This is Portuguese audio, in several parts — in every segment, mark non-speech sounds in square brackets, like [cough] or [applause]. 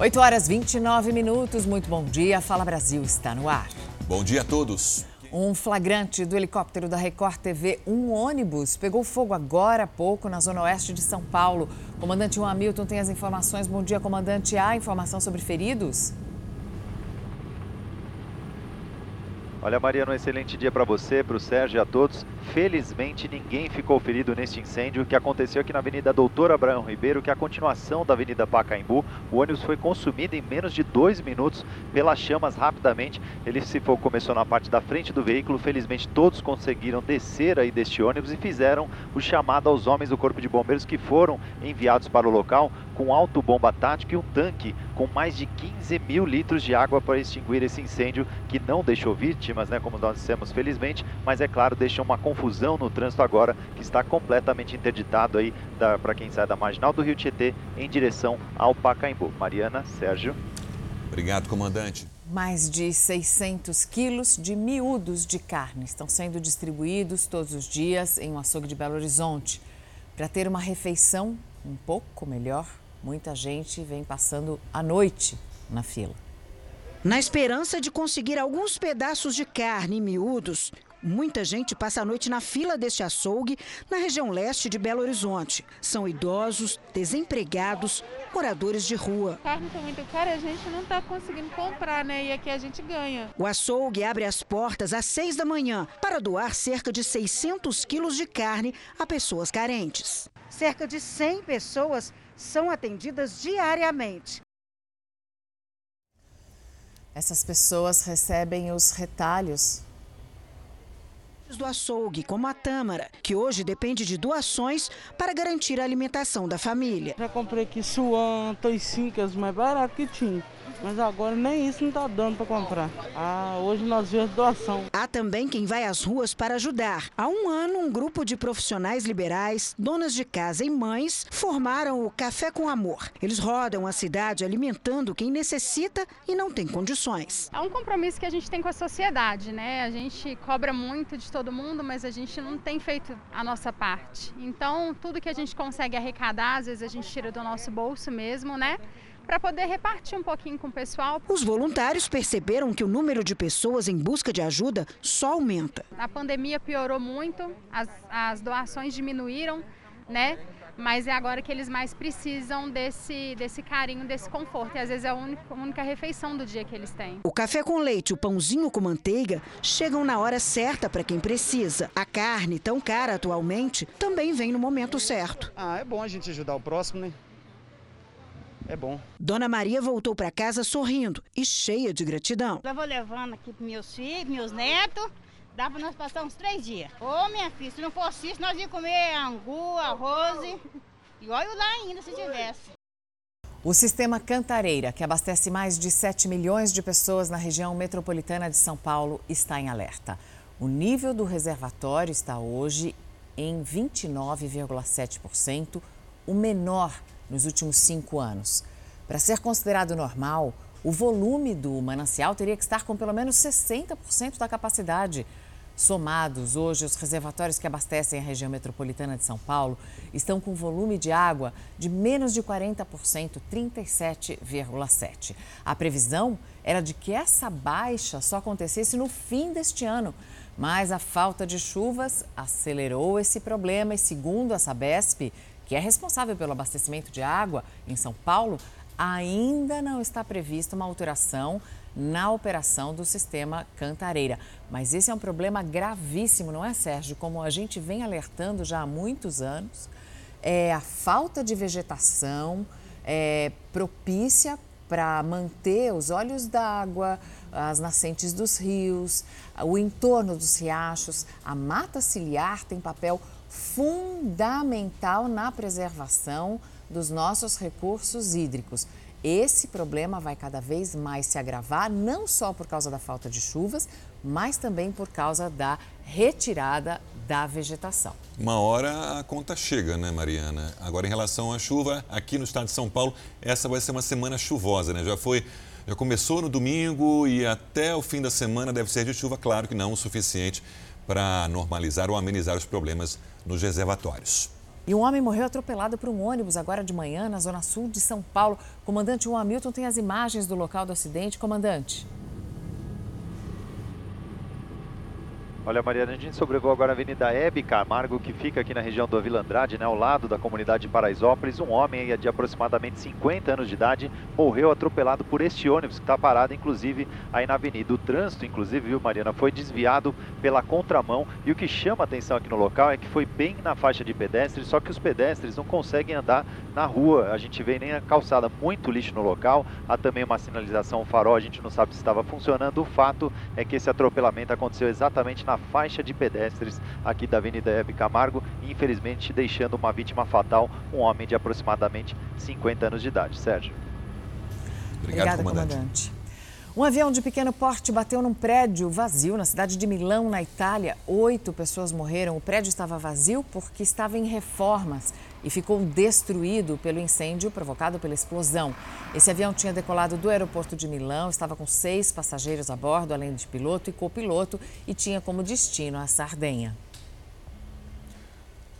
8 horas 29 minutos. Muito bom dia. Fala Brasil está no ar. Bom dia a todos. Um flagrante do helicóptero da Record TV, um ônibus, pegou fogo agora há pouco na zona oeste de São Paulo. Comandante Juan Hamilton tem as informações. Bom dia, comandante. Há informação sobre feridos? Olha, Mariana, um excelente dia para você, para o Sérgio e a todos. Felizmente, ninguém ficou ferido neste incêndio que aconteceu aqui na Avenida Doutor Abraão Ribeiro, que é a continuação da Avenida Pacaembu. O ônibus foi consumido em menos de dois minutos pelas chamas rapidamente. Ele se for, começou na parte da frente do veículo. Felizmente, todos conseguiram descer aí deste ônibus e fizeram o chamado aos homens do Corpo de Bombeiros que foram enviados para o local com alto bomba tático e um tanque com mais de 15 mil litros de água para extinguir esse incêndio que não deixou vítimas, né, como nós dissemos, felizmente, mas é claro, deixou uma confusão no trânsito agora que está completamente interditado aí para quem sai da marginal do Rio Tietê em direção ao Pacaembu. Mariana, Sérgio. Obrigado, comandante. Mais de 600 quilos de miúdos de carne estão sendo distribuídos todos os dias em um açougue de Belo Horizonte. Para ter uma refeição um pouco melhor, muita gente vem passando a noite na fila. Na esperança de conseguir alguns pedaços de carne miúdos, Muita gente passa a noite na fila deste açougue na região leste de Belo Horizonte. São idosos, desempregados, moradores de rua. A carne está muito cara e a gente não está conseguindo comprar, né? E aqui a gente ganha. O açougue abre as portas às seis da manhã para doar cerca de 600 quilos de carne a pessoas carentes. Cerca de 100 pessoas são atendidas diariamente. Essas pessoas recebem os retalhos do açougue, como a Tâmara, que hoje depende de doações para garantir a alimentação da família. Já comprei aqui suan, toicincas, mais barato que tinha. Mas agora nem isso não está dando para comprar. Ah, hoje nós vemos doação. Há também quem vai às ruas para ajudar. Há um ano, um grupo de profissionais liberais, donas de casa e mães formaram o Café com Amor. Eles rodam a cidade alimentando quem necessita e não tem condições. É um compromisso que a gente tem com a sociedade, né? A gente cobra muito de todo mundo, mas a gente não tem feito a nossa parte. Então, tudo que a gente consegue arrecadar, às vezes a gente tira do nosso bolso mesmo, né? Para poder repartir um pouquinho com o pessoal. Os voluntários perceberam que o número de pessoas em busca de ajuda só aumenta. A pandemia piorou muito, as, as doações diminuíram, né? mas é agora que eles mais precisam desse, desse carinho, desse conforto. E às vezes é a única, a única refeição do dia que eles têm. O café com leite e o pãozinho com manteiga chegam na hora certa para quem precisa. A carne, tão cara atualmente, também vem no momento certo. Ah, é bom a gente ajudar o próximo, né? É bom. Dona Maria voltou para casa sorrindo e cheia de gratidão. Eu vou levando aqui para meus filhos, meus netos. Dá para nós passar uns três dias. Ô, minha filha, se não fosse isso, nós íamos comer angu, arroz e olha lá ainda se tivesse. O sistema Cantareira, que abastece mais de 7 milhões de pessoas na região metropolitana de São Paulo, está em alerta. O nível do reservatório está hoje em 29,7%, o menor nos últimos cinco anos. Para ser considerado normal, o volume do manancial teria que estar com pelo menos 60% da capacidade. Somados, hoje, os reservatórios que abastecem a região metropolitana de São Paulo estão com volume de água de menos de 40%, 37,7%. A previsão era de que essa baixa só acontecesse no fim deste ano, mas a falta de chuvas acelerou esse problema e, segundo a Sabesp, que é responsável pelo abastecimento de água em São Paulo, ainda não está prevista uma alteração na operação do sistema Cantareira. Mas esse é um problema gravíssimo, não é, Sérgio? Como a gente vem alertando já há muitos anos, é a falta de vegetação é, propícia para manter os olhos d'água, as nascentes dos rios, o entorno dos riachos. A mata ciliar tem papel fundamental na preservação dos nossos recursos hídricos. Esse problema vai cada vez mais se agravar, não só por causa da falta de chuvas, mas também por causa da retirada da vegetação. Uma hora a conta chega, né, Mariana? Agora, em relação à chuva, aqui no estado de São Paulo, essa vai ser uma semana chuvosa, né? Já foi. Já começou no domingo e até o fim da semana deve ser de chuva, claro que não o suficiente para normalizar ou amenizar os problemas nos reservatórios. E um homem morreu atropelado por um ônibus agora de manhã na zona sul de São Paulo. Comandante Juan Hamilton tem as imagens do local do acidente. Comandante. Olha, Mariana, a gente sobrevoou agora a Avenida Hebe Camargo, que fica aqui na região do Vila Andrade, né, ao lado da comunidade de Paraisópolis. Um homem de aproximadamente 50 anos de idade morreu atropelado por este ônibus que está parado, inclusive, aí na avenida. O trânsito, inclusive, viu, Mariana, foi desviado pela contramão. E o que chama atenção aqui no local é que foi bem na faixa de pedestres, só que os pedestres não conseguem andar na rua. A gente vê nem a calçada, muito lixo no local. Há também uma sinalização farol, a gente não sabe se estava funcionando. O fato é que esse atropelamento aconteceu exatamente na faixa de pedestres aqui da Avenida Hebe Camargo, infelizmente deixando uma vítima fatal, um homem de aproximadamente 50 anos de idade. Sérgio. Obrigado, Obrigada, comandante. comandante. Um avião de pequeno porte bateu num prédio vazio na cidade de Milão, na Itália. Oito pessoas morreram. O prédio estava vazio porque estava em reformas e ficou destruído pelo incêndio provocado pela explosão. Esse avião tinha decolado do aeroporto de Milão, estava com seis passageiros a bordo, além de piloto e copiloto, e tinha como destino a Sardenha.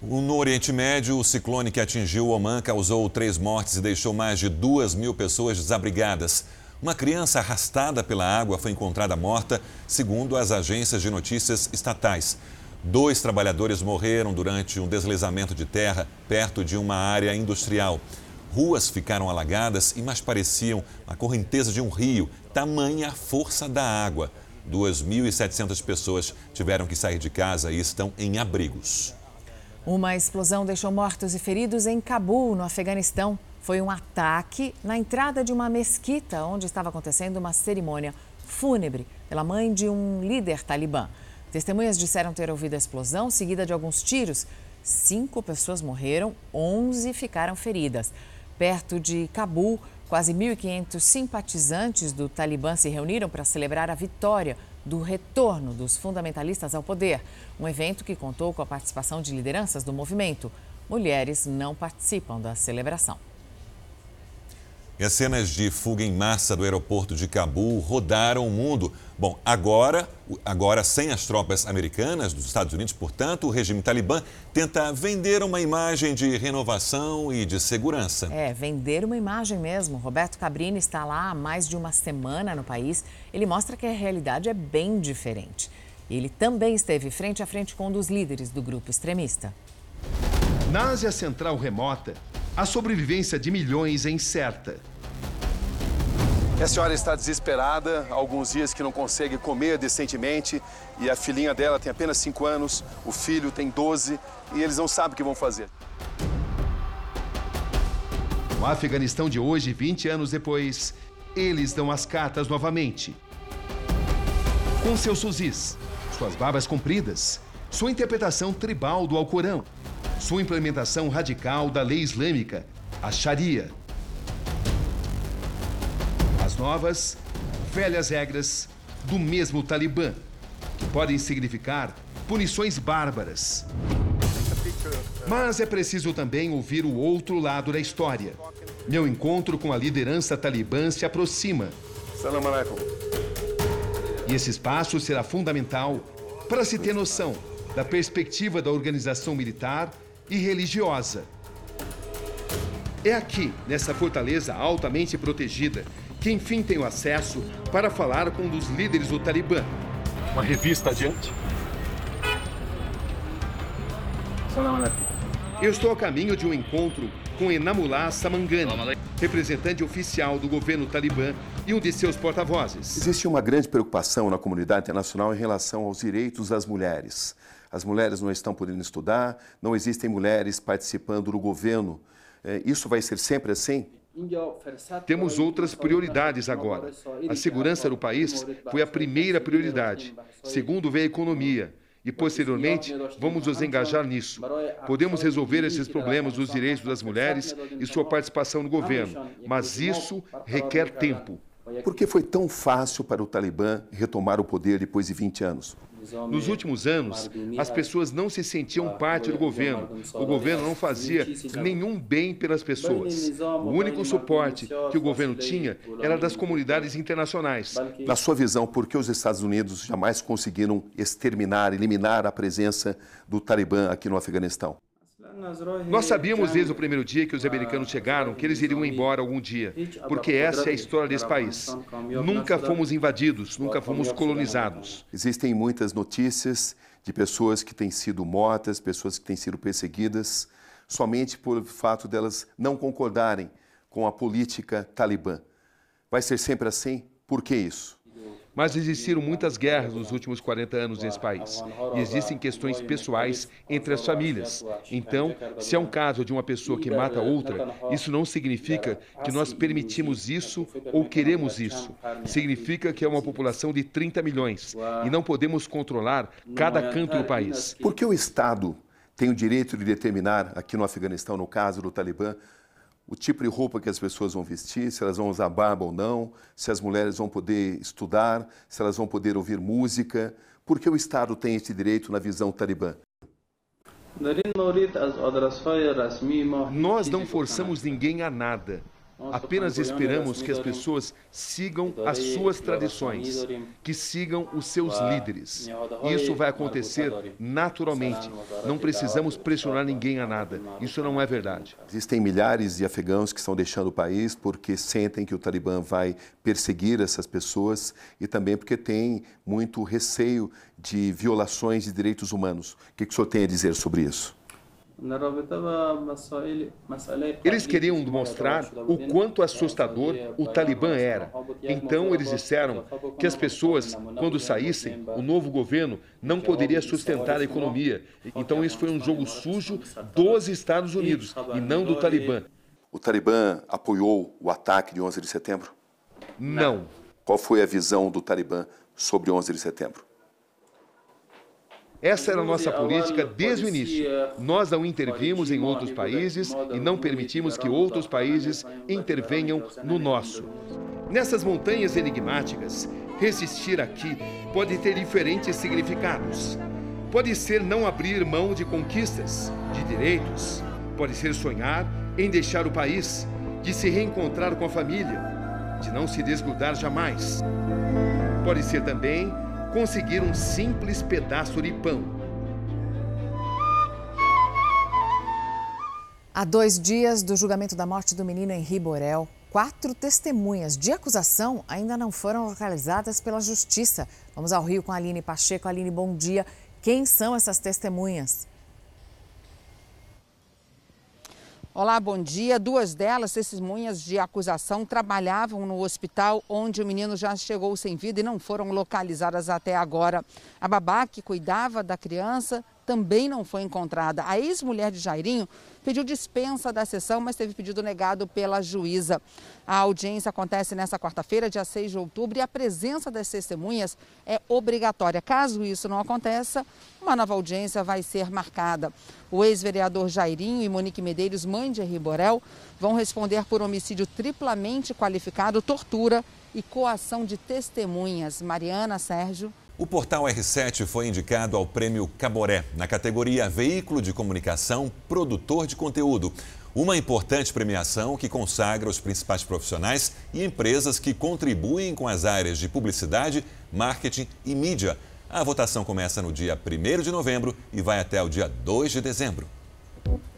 No Oriente Médio, o ciclone que atingiu Oman causou três mortes e deixou mais de duas mil pessoas desabrigadas. Uma criança arrastada pela água foi encontrada morta, segundo as agências de notícias estatais. Dois trabalhadores morreram durante um deslizamento de terra perto de uma área industrial. Ruas ficaram alagadas e mais pareciam a correnteza de um rio, tamanha a força da água. 2.700 pessoas tiveram que sair de casa e estão em abrigos. Uma explosão deixou mortos e feridos em Cabul, no Afeganistão foi um ataque na entrada de uma mesquita onde estava acontecendo uma cerimônia fúnebre pela mãe de um líder talibã. Testemunhas disseram ter ouvido a explosão, seguida de alguns tiros. Cinco pessoas morreram, 11 ficaram feridas. Perto de Cabul, quase 1.500 simpatizantes do Talibã se reuniram para celebrar a vitória do retorno dos fundamentalistas ao poder. Um evento que contou com a participação de lideranças do movimento. Mulheres não participam da celebração. E as cenas de fuga em massa do aeroporto de Cabul rodaram o mundo. Bom, agora, agora sem as tropas americanas dos Estados Unidos, portanto, o regime talibã tenta vender uma imagem de renovação e de segurança. É, vender uma imagem mesmo. Roberto Cabrini está lá há mais de uma semana no país. Ele mostra que a realidade é bem diferente. Ele também esteve frente a frente com um dos líderes do grupo extremista. Na Ásia Central remota, a sobrevivência de milhões é incerta. A senhora está desesperada, há alguns dias que não consegue comer decentemente e a filhinha dela tem apenas 5 anos, o filho tem 12 e eles não sabem o que vão fazer. No Afeganistão de hoje, 20 anos depois, eles dão as cartas novamente. Com seus fuzis, suas barbas compridas, sua interpretação tribal do Alcorão, sua implementação radical da lei islâmica, a Sharia novas, velhas regras do mesmo Talibã, que podem significar punições bárbaras. Mas é preciso também ouvir o outro lado da história. Meu encontro com a liderança talibã se aproxima. E esse espaço será fundamental para se ter noção da perspectiva da organização militar e religiosa. É aqui, nessa fortaleza altamente protegida, que enfim tenho acesso para falar com um dos líderes do Talibã. Uma revista adiante. Eu estou a caminho de um encontro com Enamullah Samangani, representante oficial do governo talibã e um de seus porta-vozes. Existe uma grande preocupação na comunidade internacional em relação aos direitos das mulheres. As mulheres não estão podendo estudar, não existem mulheres participando do governo. É, isso vai ser sempre assim? Temos outras prioridades agora. A segurança do país foi a primeira prioridade. Segundo veio a economia. E, posteriormente, vamos nos engajar nisso. Podemos resolver esses problemas dos direitos das mulheres e sua participação no governo, mas isso requer tempo. Por que foi tão fácil para o Talibã retomar o poder depois de 20 anos? Nos últimos anos, as pessoas não se sentiam parte do governo. O governo não fazia nenhum bem pelas pessoas. O único suporte que o governo tinha era das comunidades internacionais. Na sua visão, por que os Estados Unidos jamais conseguiram exterminar, eliminar a presença do Talibã aqui no Afeganistão? Nós sabíamos desde o primeiro dia que os americanos chegaram que eles iriam embora algum dia, porque essa é a história desse país. Nunca fomos invadidos, nunca fomos colonizados. Existem muitas notícias de pessoas que têm sido mortas, pessoas que têm sido perseguidas, somente por fato delas não concordarem com a política talibã. Vai ser sempre assim? Por que isso? Mas existiram muitas guerras nos últimos 40 anos nesse país. E existem questões pessoais entre as famílias. Então, se é um caso de uma pessoa que mata outra, isso não significa que nós permitimos isso ou queremos isso. Significa que é uma população de 30 milhões e não podemos controlar cada canto do país. Por que o Estado tem o direito de determinar, aqui no Afeganistão, no caso do Talibã, o tipo de roupa que as pessoas vão vestir, se elas vão usar barba ou não, se as mulheres vão poder estudar, se elas vão poder ouvir música. Por que o Estado tem esse direito na visão talibã? Nós não forçamos ninguém a nada. Apenas esperamos que as pessoas sigam as suas tradições, que sigam os seus líderes. Isso vai acontecer naturalmente. Não precisamos pressionar ninguém a nada. Isso não é verdade. Existem milhares de afegãos que estão deixando o país porque sentem que o Talibã vai perseguir essas pessoas e também porque tem muito receio de violações de direitos humanos. O que, que o senhor tem a dizer sobre isso? Eles queriam demonstrar o quanto assustador o Talibã era. Então eles disseram que as pessoas, quando saíssem, o novo governo não poderia sustentar a economia. Então isso foi um jogo sujo dos Estados Unidos e não do Talibã. O Talibã apoiou o ataque de 11 de setembro? Não. Qual foi a visão do Talibã sobre 11 de setembro? Essa era a nossa política desde o início. Nós não intervimos em outros países e não permitimos que outros países intervenham no nosso. Nessas montanhas enigmáticas, resistir aqui pode ter diferentes significados. Pode ser não abrir mão de conquistas, de direitos. Pode ser sonhar em deixar o país, de se reencontrar com a família, de não se desgrudar jamais. Pode ser também conseguir um simples pedaço de pão. Há dois dias do julgamento da morte do menino Henri Borel, quatro testemunhas de acusação ainda não foram localizadas pela Justiça. Vamos ao Rio com a Aline Pacheco. Aline, bom dia. Quem são essas testemunhas? Olá, bom dia. Duas delas, testemunhas de acusação, trabalhavam no hospital onde o menino já chegou sem vida e não foram localizadas até agora. A babá que cuidava da criança também não foi encontrada. A ex-mulher de Jairinho pediu dispensa da sessão, mas teve pedido negado pela juíza. A audiência acontece nesta quarta-feira, dia 6 de outubro, e a presença das testemunhas é obrigatória. Caso isso não aconteça, uma nova audiência vai ser marcada. O ex-vereador Jairinho e Monique Medeiros, mãe de Henri Borel, vão responder por homicídio triplamente qualificado, tortura e coação de testemunhas. Mariana, Sérgio. O portal R7 foi indicado ao prêmio Caboré, na categoria Veículo de Comunicação Produtor de Conteúdo. Uma importante premiação que consagra os principais profissionais e empresas que contribuem com as áreas de publicidade, marketing e mídia. A votação começa no dia 1 de novembro e vai até o dia 2 de dezembro.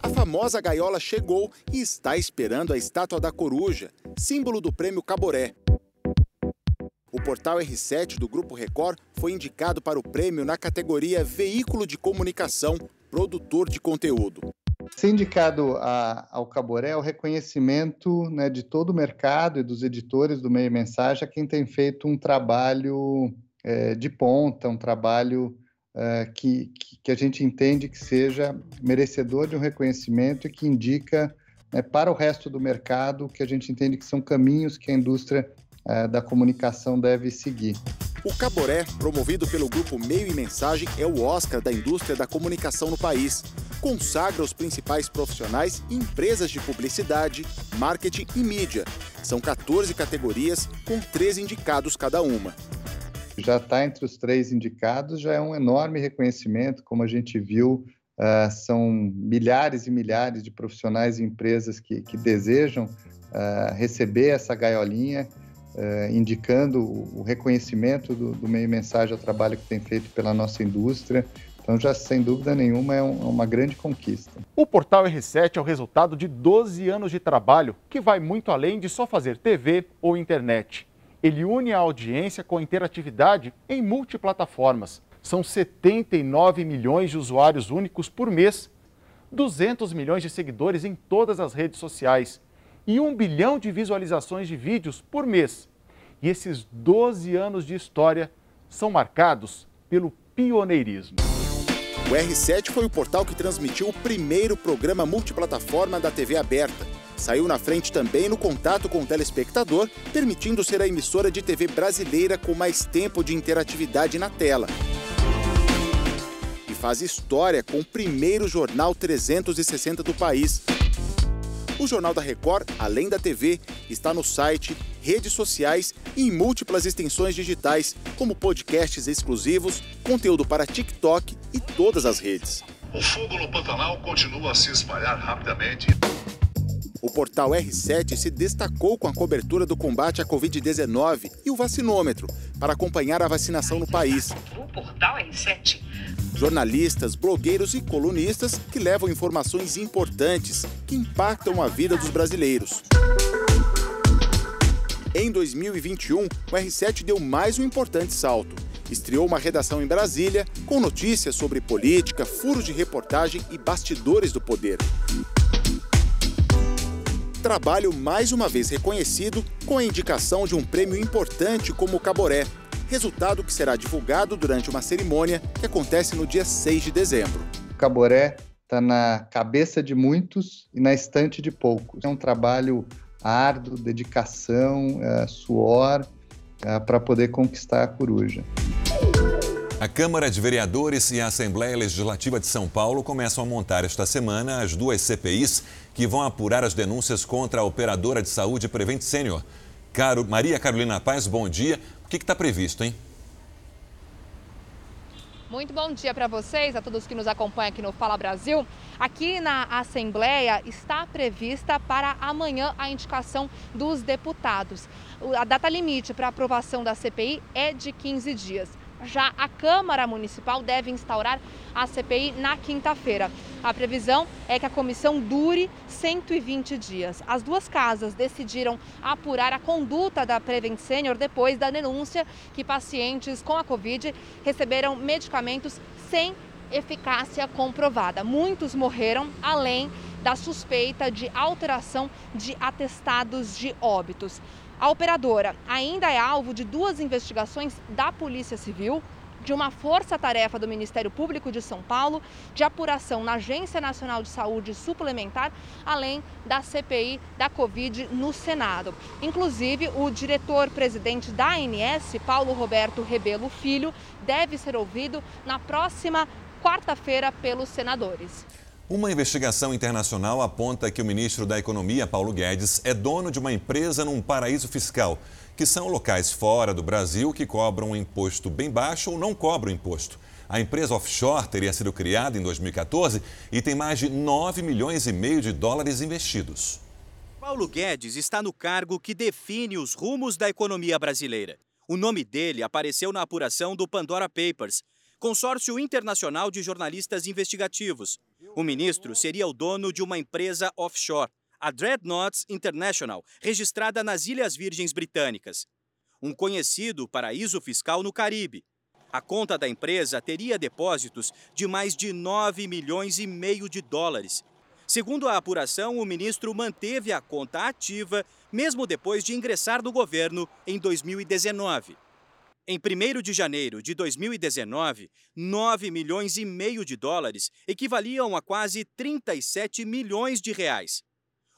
A famosa gaiola chegou e está esperando a estátua da coruja, símbolo do prêmio Caboré. O portal R7 do Grupo Record foi indicado para o prêmio na categoria Veículo de Comunicação, Produtor de Conteúdo. Ser indicado a, ao Caboré é o reconhecimento né, de todo o mercado e dos editores do meio mensagem a quem tem feito um trabalho é, de ponta, um trabalho é, que, que a gente entende que seja merecedor de um reconhecimento e que indica né, para o resto do mercado que a gente entende que são caminhos que a indústria é, da comunicação deve seguir. O Caboré, promovido pelo grupo Meio e Mensagem, é o Oscar da indústria da comunicação no país. Consagra os principais profissionais e empresas de publicidade, marketing e mídia. São 14 categorias, com 13 indicados cada uma. Já está entre os três indicados, já é um enorme reconhecimento, como a gente viu, uh, são milhares e milhares de profissionais e empresas que, que desejam uh, receber essa gaiolinha eh, indicando o reconhecimento do, do meio mensagem ao trabalho que tem feito pela nossa indústria Então, já sem dúvida nenhuma, é um, uma grande conquista. O portal R7 é o resultado de 12 anos de trabalho que vai muito além de só fazer TV ou internet. Ele une a audiência com a interatividade em multiplataformas. São 79 milhões de usuários únicos por mês, 200 milhões de seguidores em todas as redes sociais e 1 bilhão de visualizações de vídeos por mês. E esses 12 anos de história são marcados pelo pioneirismo. O R7 foi o portal que transmitiu o primeiro programa multiplataforma da TV aberta. Saiu na frente também no contato com o telespectador, permitindo ser a emissora de TV brasileira com mais tempo de interatividade na tela. E faz história com o primeiro jornal 360 do país. O Jornal da Record, além da TV, está no site, redes sociais e em múltiplas extensões digitais, como podcasts exclusivos, conteúdo para TikTok e todas as redes. O fogo no Pantanal continua a se espalhar rapidamente. O portal R7 se destacou com a cobertura do combate à Covid-19 e o vacinômetro para acompanhar a vacinação no país. O portal R7 jornalistas, blogueiros e colunistas que levam informações importantes que impactam a vida dos brasileiros. Em 2021, o R7 deu mais um importante salto. Estreou uma redação em Brasília com notícias sobre política, furos de reportagem e bastidores do poder. Trabalho mais uma vez reconhecido com a indicação de um prêmio importante como o Caboré, resultado que será divulgado durante uma cerimônia que acontece no dia 6 de dezembro. O Caboré está na cabeça de muitos e na estante de poucos. É um trabalho árduo, dedicação, é, suor é, para poder conquistar a coruja. A Câmara de Vereadores e a Assembleia Legislativa de São Paulo começam a montar esta semana as duas CPIs que vão apurar as denúncias contra a operadora de saúde Prevent Senior. Caro, Maria Carolina Paz, bom dia que está previsto, hein? Muito bom dia para vocês, a todos que nos acompanham aqui no Fala Brasil. Aqui na Assembleia está prevista para amanhã a indicação dos deputados. A data limite para aprovação da CPI é de 15 dias. Já a Câmara Municipal deve instaurar a CPI na quinta-feira. A previsão é que a comissão dure 120 dias. As duas casas decidiram apurar a conduta da Prevent Senior depois da denúncia que pacientes com a Covid receberam medicamentos sem eficácia comprovada. Muitos morreram, além da suspeita de alteração de atestados de óbitos. A operadora ainda é alvo de duas investigações da Polícia Civil, de uma força-tarefa do Ministério Público de São Paulo, de apuração na Agência Nacional de Saúde Suplementar, além da CPI da Covid no Senado. Inclusive, o diretor-presidente da ANS, Paulo Roberto Rebelo Filho, deve ser ouvido na próxima quarta-feira pelos senadores. Uma investigação internacional aponta que o ministro da Economia, Paulo Guedes, é dono de uma empresa num paraíso fiscal, que são locais fora do Brasil que cobram um imposto bem baixo ou não cobram imposto. A empresa offshore teria sido criada em 2014 e tem mais de 9 milhões e meio de dólares investidos. Paulo Guedes está no cargo que define os rumos da economia brasileira. O nome dele apareceu na apuração do Pandora Papers, consórcio internacional de jornalistas investigativos. O ministro seria o dono de uma empresa offshore, a Dreadnoughts International, registrada nas Ilhas Virgens Britânicas. Um conhecido paraíso fiscal no Caribe. A conta da empresa teria depósitos de mais de 9 milhões e meio de dólares. Segundo a apuração, o ministro manteve a conta ativa mesmo depois de ingressar no governo em 2019. Em 1 de janeiro de 2019, 9 milhões e meio de dólares equivaliam a quase 37 milhões de reais.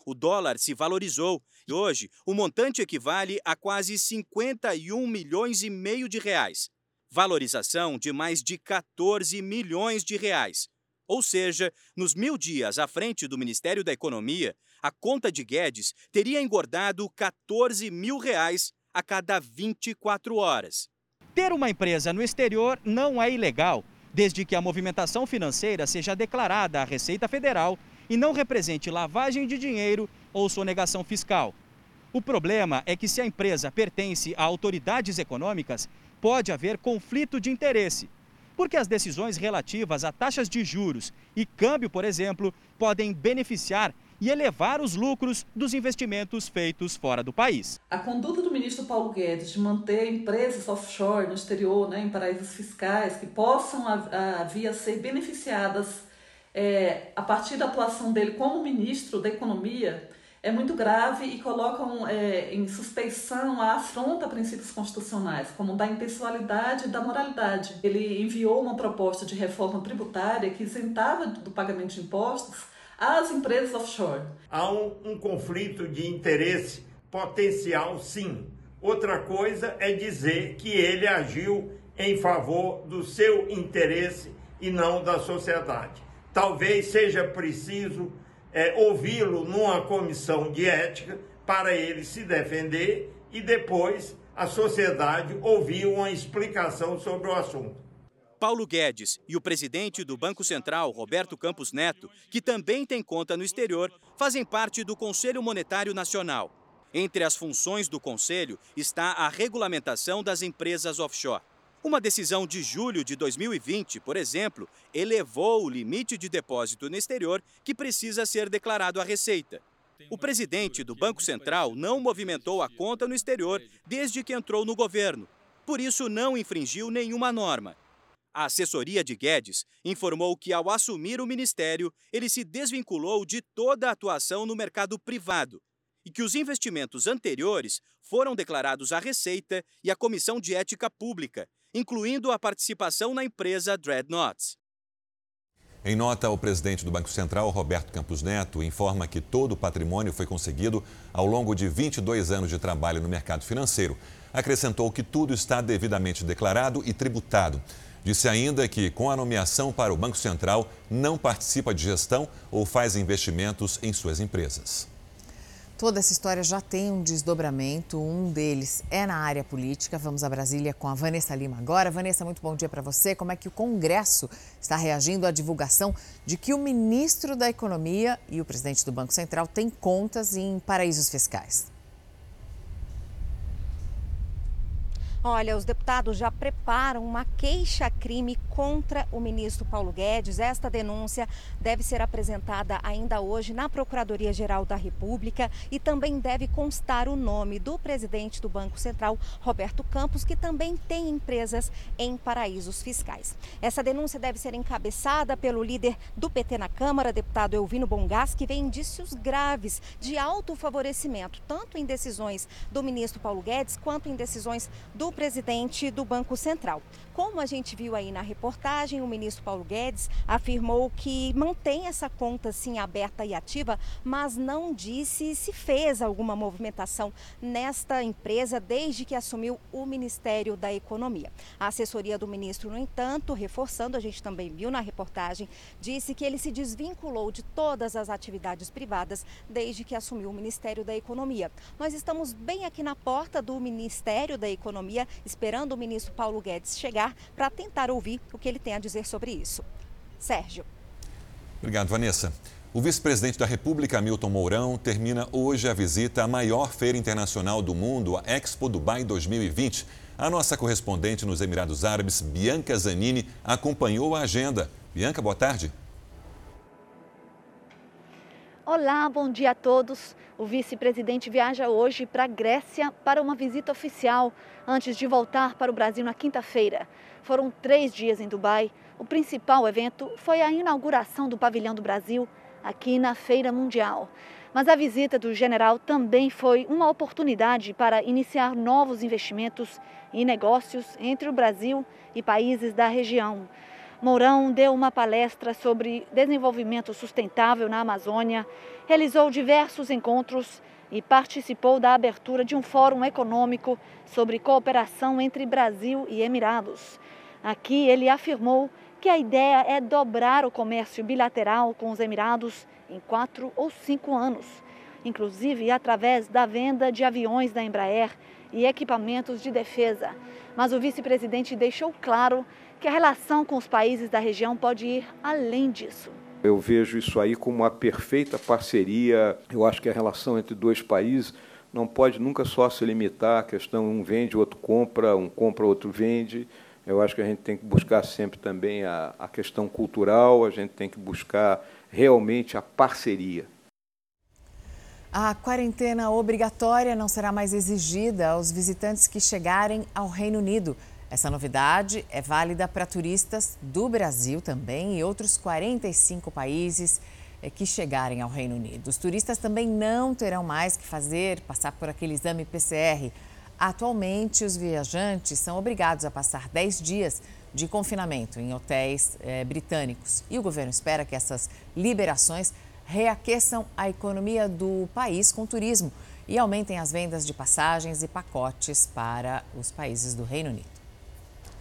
O dólar se valorizou e hoje o montante equivale a quase 51 milhões e meio de reais. Valorização de mais de 14 milhões de reais. Ou seja, nos mil dias à frente do Ministério da Economia, a conta de Guedes teria engordado 14 mil reais a cada 24 horas. Ter uma empresa no exterior não é ilegal, desde que a movimentação financeira seja declarada à Receita Federal e não represente lavagem de dinheiro ou sonegação fiscal. O problema é que, se a empresa pertence a autoridades econômicas, pode haver conflito de interesse. porque as decisões relativas a taxas de juros e câmbio, por exemplo, podem beneficiar e elevar os lucros dos investimentos feitos fora do país. A conduta do ministro Paulo Guedes de manter empresas offshore no exterior, né, em paraísos fiscais, que possam a, a via ser beneficiadas é, a partir da atuação dele como ministro da Economia, é muito grave e colocam é, em suspeição a afronta a princípios constitucionais, como da impessoalidade e da moralidade. Ele enviou uma proposta de reforma tributária que isentava do pagamento de impostos as empresas offshore. Há um, um conflito de interesse potencial, sim. Outra coisa é dizer que ele agiu em favor do seu interesse e não da sociedade. Talvez seja preciso é, ouvi-lo numa comissão de ética para ele se defender e depois a sociedade ouvir uma explicação sobre o assunto. Paulo Guedes e o presidente do Banco Central, Roberto Campos Neto, que também tem conta no exterior, fazem parte do Conselho Monetário Nacional. Entre as funções do Conselho está a regulamentação das empresas offshore. Uma decisão de julho de 2020, por exemplo, elevou o limite de depósito no exterior que precisa ser declarado à Receita. O presidente do Banco Central não movimentou a conta no exterior desde que entrou no governo. Por isso, não infringiu nenhuma norma. A assessoria de Guedes informou que, ao assumir o ministério, ele se desvinculou de toda a atuação no mercado privado e que os investimentos anteriores foram declarados à Receita e à Comissão de Ética Pública, incluindo a participação na empresa Dreadnoughts. Em nota, o presidente do Banco Central, Roberto Campos Neto, informa que todo o patrimônio foi conseguido ao longo de 22 anos de trabalho no mercado financeiro. Acrescentou que tudo está devidamente declarado e tributado. Disse ainda que, com a nomeação para o Banco Central, não participa de gestão ou faz investimentos em suas empresas. Toda essa história já tem um desdobramento, um deles é na área política. Vamos a Brasília com a Vanessa Lima agora. Vanessa, muito bom dia para você. Como é que o Congresso está reagindo à divulgação de que o ministro da Economia e o presidente do Banco Central têm contas em paraísos fiscais? Olha, os deputados já preparam uma queixa-crime contra o ministro Paulo Guedes. Esta denúncia deve ser apresentada ainda hoje na Procuradoria-Geral da República e também deve constar o nome do presidente do Banco Central, Roberto Campos, que também tem empresas em paraísos fiscais. Essa denúncia deve ser encabeçada pelo líder do PT na Câmara, deputado Elvino Bongás, que vê indícios graves de alto favorecimento, tanto em decisões do ministro Paulo Guedes quanto em decisões do presidente do Banco Central. Como a gente viu aí na reportagem, o ministro Paulo Guedes afirmou que mantém essa conta sim aberta e ativa, mas não disse se fez alguma movimentação nesta empresa desde que assumiu o Ministério da Economia. A assessoria do ministro, no entanto, reforçando, a gente também viu na reportagem, disse que ele se desvinculou de todas as atividades privadas desde que assumiu o Ministério da Economia. Nós estamos bem aqui na porta do Ministério da Economia, esperando o ministro Paulo Guedes chegar para tentar ouvir o que ele tem a dizer sobre isso. Sérgio. Obrigado, Vanessa. O vice-presidente da República, Milton Mourão, termina hoje a visita à maior feira internacional do mundo, a Expo Dubai 2020. A nossa correspondente nos Emirados Árabes, Bianca Zanini, acompanhou a agenda. Bianca, boa tarde. Olá, bom dia a todos. O vice-presidente viaja hoje para a Grécia para uma visita oficial, antes de voltar para o Brasil na quinta-feira. Foram três dias em Dubai. O principal evento foi a inauguração do Pavilhão do Brasil, aqui na Feira Mundial. Mas a visita do general também foi uma oportunidade para iniciar novos investimentos e negócios entre o Brasil e países da região. Mourão deu uma palestra sobre desenvolvimento sustentável na Amazônia, realizou diversos encontros e participou da abertura de um fórum econômico sobre cooperação entre Brasil e Emirados. Aqui ele afirmou que a ideia é dobrar o comércio bilateral com os Emirados em quatro ou cinco anos, inclusive através da venda de aviões da Embraer e equipamentos de defesa. Mas o vice-presidente deixou claro que a relação com os países da região pode ir além disso. Eu vejo isso aí como uma perfeita parceria. Eu acho que a relação entre dois países não pode nunca só se limitar à questão um vende, o outro compra, um compra, o outro vende. Eu acho que a gente tem que buscar sempre também a, a questão cultural, a gente tem que buscar realmente a parceria. A quarentena obrigatória não será mais exigida aos visitantes que chegarem ao Reino Unido. Essa novidade é válida para turistas do Brasil também e outros 45 países eh, que chegarem ao Reino Unido. Os turistas também não terão mais que fazer, passar por aquele exame PCR. Atualmente, os viajantes são obrigados a passar 10 dias de confinamento em hotéis eh, britânicos. E o governo espera que essas liberações reaqueçam a economia do país com turismo e aumentem as vendas de passagens e pacotes para os países do Reino Unido.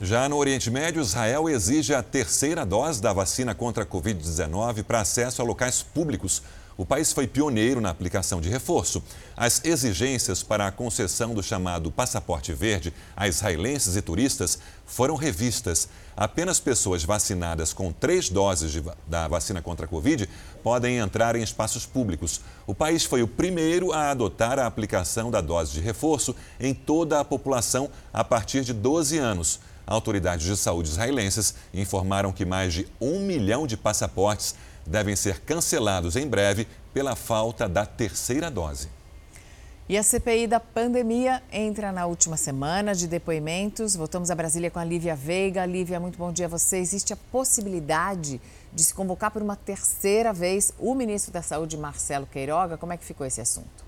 Já no Oriente Médio, Israel exige a terceira dose da vacina contra a Covid-19 para acesso a locais públicos. O país foi pioneiro na aplicação de reforço. As exigências para a concessão do chamado passaporte verde a israelenses e turistas foram revistas. Apenas pessoas vacinadas com três doses de, da vacina contra a Covid podem entrar em espaços públicos. O país foi o primeiro a adotar a aplicação da dose de reforço em toda a população a partir de 12 anos. Autoridades de saúde israelenses informaram que mais de um milhão de passaportes devem ser cancelados em breve pela falta da terceira dose. E a CPI da pandemia entra na última semana de depoimentos. Voltamos a Brasília com a Lívia Veiga. Lívia, muito bom dia a você. Existe a possibilidade de se convocar por uma terceira vez o ministro da Saúde, Marcelo Queiroga. Como é que ficou esse assunto?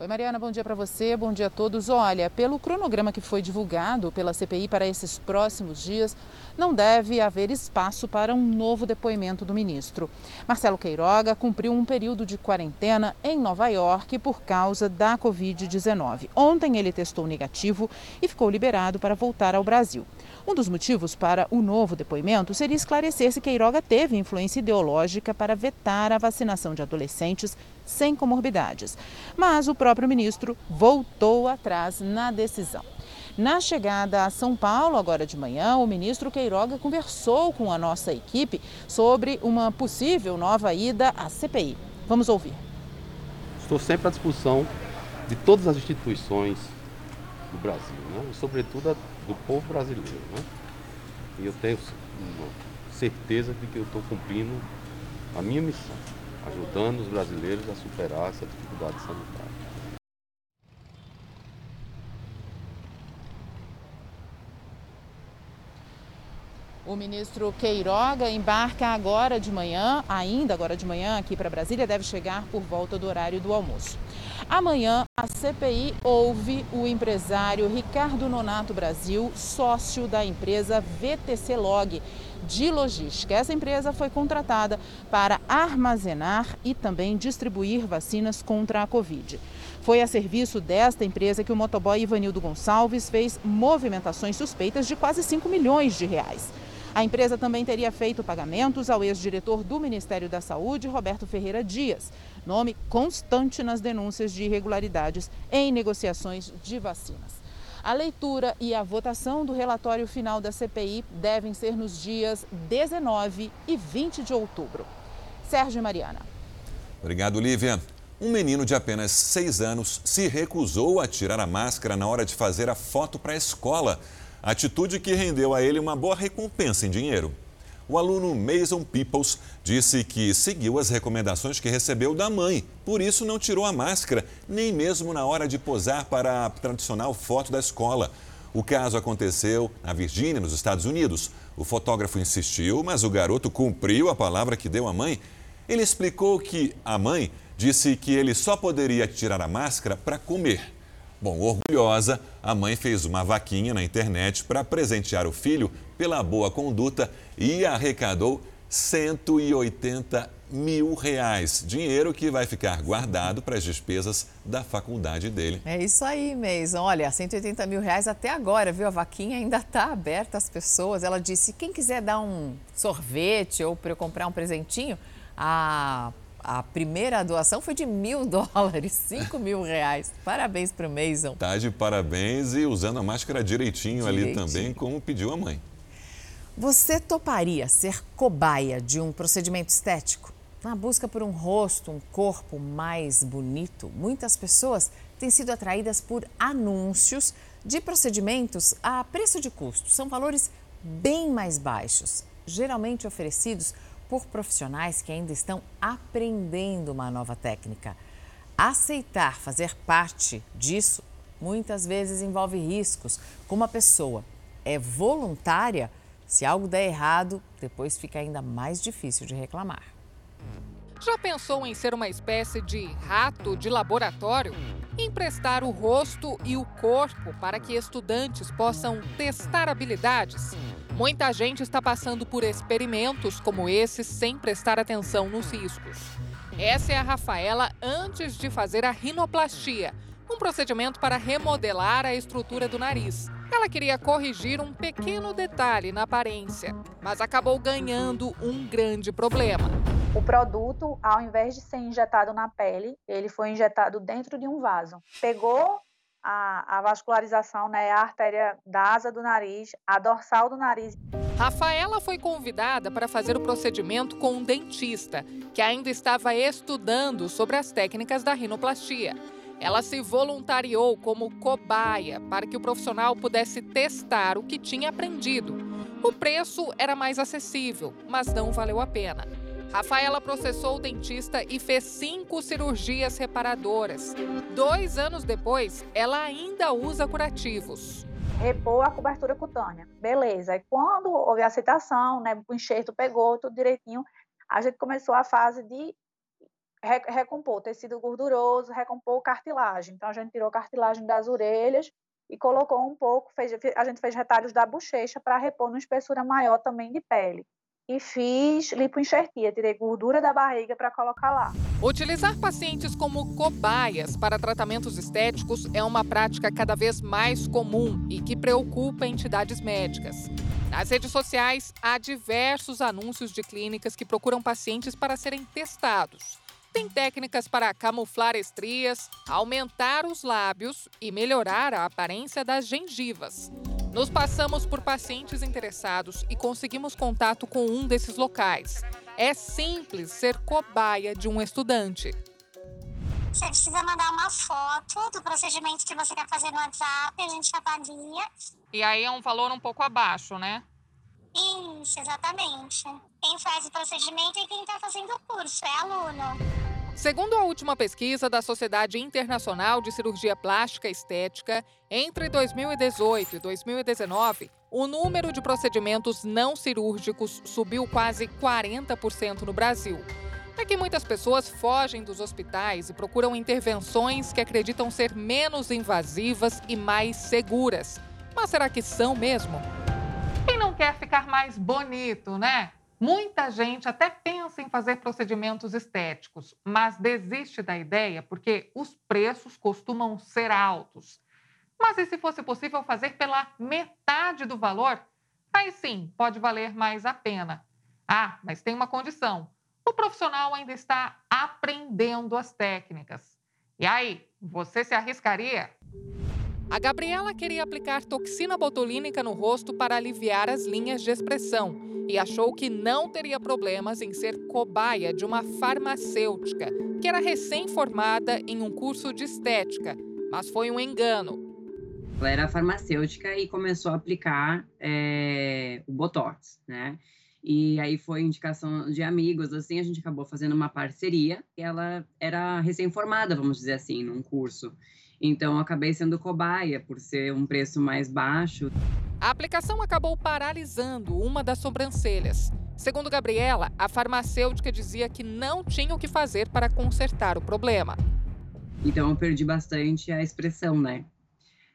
Oi, Mariana, bom dia para você, bom dia a todos. Olha, pelo cronograma que foi divulgado pela CPI para esses próximos dias, não deve haver espaço para um novo depoimento do ministro. Marcelo Queiroga cumpriu um período de quarentena em Nova York por causa da Covid-19. Ontem ele testou negativo e ficou liberado para voltar ao Brasil. Um dos motivos para o novo depoimento seria esclarecer se Queiroga teve influência ideológica para vetar a vacinação de adolescentes sem comorbidades. Mas o próprio ministro voltou atrás na decisão. Na chegada a São Paulo, agora de manhã, o ministro Queiroga conversou com a nossa equipe sobre uma possível nova ida à CPI. Vamos ouvir. Estou sempre à disposição de todas as instituições do Brasil, né? sobretudo do povo brasileiro. Né? E eu tenho certeza de que eu estou cumprindo a minha missão ajudando os brasileiros a superar essa dificuldade sanitária. O ministro Queiroga embarca agora de manhã, ainda agora de manhã, aqui para Brasília, deve chegar por volta do horário do almoço. Amanhã, a CPI ouve o empresário Ricardo Nonato Brasil, sócio da empresa VTC Log, de logística. Essa empresa foi contratada para armazenar e também distribuir vacinas contra a Covid. Foi a serviço desta empresa que o motoboy Ivanildo Gonçalves fez movimentações suspeitas de quase 5 milhões de reais. A empresa também teria feito pagamentos ao ex-diretor do Ministério da Saúde, Roberto Ferreira Dias, nome constante nas denúncias de irregularidades em negociações de vacinas. A leitura e a votação do relatório final da CPI devem ser nos dias 19 e 20 de outubro. Sérgio Mariana. Obrigado, Lívia. Um menino de apenas seis anos se recusou a tirar a máscara na hora de fazer a foto para a escola. Atitude que rendeu a ele uma boa recompensa em dinheiro. O aluno Mason Peoples disse que seguiu as recomendações que recebeu da mãe, por isso não tirou a máscara, nem mesmo na hora de posar para a tradicional foto da escola. O caso aconteceu na Virgínia, nos Estados Unidos. O fotógrafo insistiu, mas o garoto cumpriu a palavra que deu à mãe. Ele explicou que a mãe disse que ele só poderia tirar a máscara para comer. Bom, orgulhosa, a mãe fez uma vaquinha na internet para presentear o filho pela boa conduta e arrecadou 180 mil reais. Dinheiro que vai ficar guardado para as despesas da faculdade dele. É isso aí, Mason. Olha, 180 mil reais até agora, viu? A vaquinha ainda está aberta às pessoas. Ela disse: quem quiser dar um sorvete ou para eu comprar um presentinho, a a primeira doação foi de mil [laughs] dólares, cinco mil reais. Parabéns para o Mason. Tá de parabéns e usando a máscara direitinho, direitinho, ali também, como pediu a mãe. Você toparia ser cobaia de um procedimento estético? Na busca por um rosto, um corpo mais bonito, muitas pessoas têm sido atraídas por anúncios De procedimentos a preço de custo, são valores bem mais baixos, geralmente oferecidos por profissionais que ainda estão aprendendo uma nova técnica. Aceitar fazer parte disso muitas vezes envolve riscos, como a pessoa é voluntária, se algo der errado, depois fica ainda mais difícil de reclamar. Já pensou em ser uma espécie de rato de laboratório? Emprestar o rosto e o corpo para que estudantes possam testar habilidades? Muita gente está passando por experimentos como esse sem prestar atenção nos riscos. Essa é a Rafaela antes de fazer a rinoplastia, um procedimento para remodelar a estrutura do nariz. Ela queria corrigir um pequeno detalhe na aparência, mas acabou ganhando um grande problema. O produto, ao invés de ser injetado na pele, ele foi injetado dentro de um vaso. Pegou a, a, vascularização, né, a artéria da asa do nariz, a dorsal do nariz. Rafaela foi convidada para fazer o procedimento com um dentista, que ainda estava estudando sobre as técnicas da rinoplastia. Ela se voluntariou como cobaia para que o profissional pudesse testar o que tinha aprendido. O preço era mais acessível, mas não valeu a pena. Rafaela processou o dentista e fez cinco cirurgias reparadoras. Dois anos depois, ela ainda usa curativos. Repor a cobertura cutânea. Beleza. E quando houve a né, o enxerto pegou tudo direitinho, a gente começou a fase de recompor tecido gorduroso, recompor cartilagem. Então a gente tirou cartilagem das orelhas e colocou um pouco, fez, a gente fez retalhos da bochecha para repor uma espessura maior também de pele. E fiz lipoenxertia, tirei gordura da barriga para colocar lá. Utilizar pacientes como cobaias para tratamentos estéticos é uma prática cada vez mais comum e que preocupa entidades médicas. Nas redes sociais, há diversos anúncios de clínicas que procuram pacientes para serem testados. Tem técnicas para camuflar estrias, aumentar os lábios e melhorar a aparência das gengivas. Nos passamos por pacientes interessados e conseguimos contato com um desses locais. É simples ser cobaia de um estudante. Você precisa mandar uma foto do procedimento que você quer fazer no WhatsApp, a gente avalia. E aí é um valor um pouco abaixo, né? Isso, exatamente. Quem faz o procedimento e quem está fazendo o curso, é aluno. Segundo a última pesquisa da Sociedade Internacional de Cirurgia Plástica e Estética, entre 2018 e 2019, o número de procedimentos não cirúrgicos subiu quase 40% no Brasil. É que muitas pessoas fogem dos hospitais e procuram intervenções que acreditam ser menos invasivas e mais seguras. Mas será que são mesmo? Quem não quer ficar mais bonito, né? Muita gente até pensa em fazer procedimentos estéticos, mas desiste da ideia porque os preços costumam ser altos. Mas e se fosse possível fazer pela metade do valor? Aí sim, pode valer mais a pena. Ah, mas tem uma condição: o profissional ainda está aprendendo as técnicas. E aí, você se arriscaria? A Gabriela queria aplicar toxina botulínica no rosto para aliviar as linhas de expressão e achou que não teria problemas em ser cobaia de uma farmacêutica, que era recém-formada em um curso de estética, mas foi um engano. Ela era farmacêutica e começou a aplicar é, o Botox, né? E aí foi indicação de amigos, assim, a gente acabou fazendo uma parceria. Ela era recém-formada, vamos dizer assim, num curso. Então, acabei sendo cobaia por ser um preço mais baixo. A aplicação acabou paralisando uma das sobrancelhas. Segundo Gabriela, a farmacêutica dizia que não tinha o que fazer para consertar o problema. Então, eu perdi bastante a expressão, né?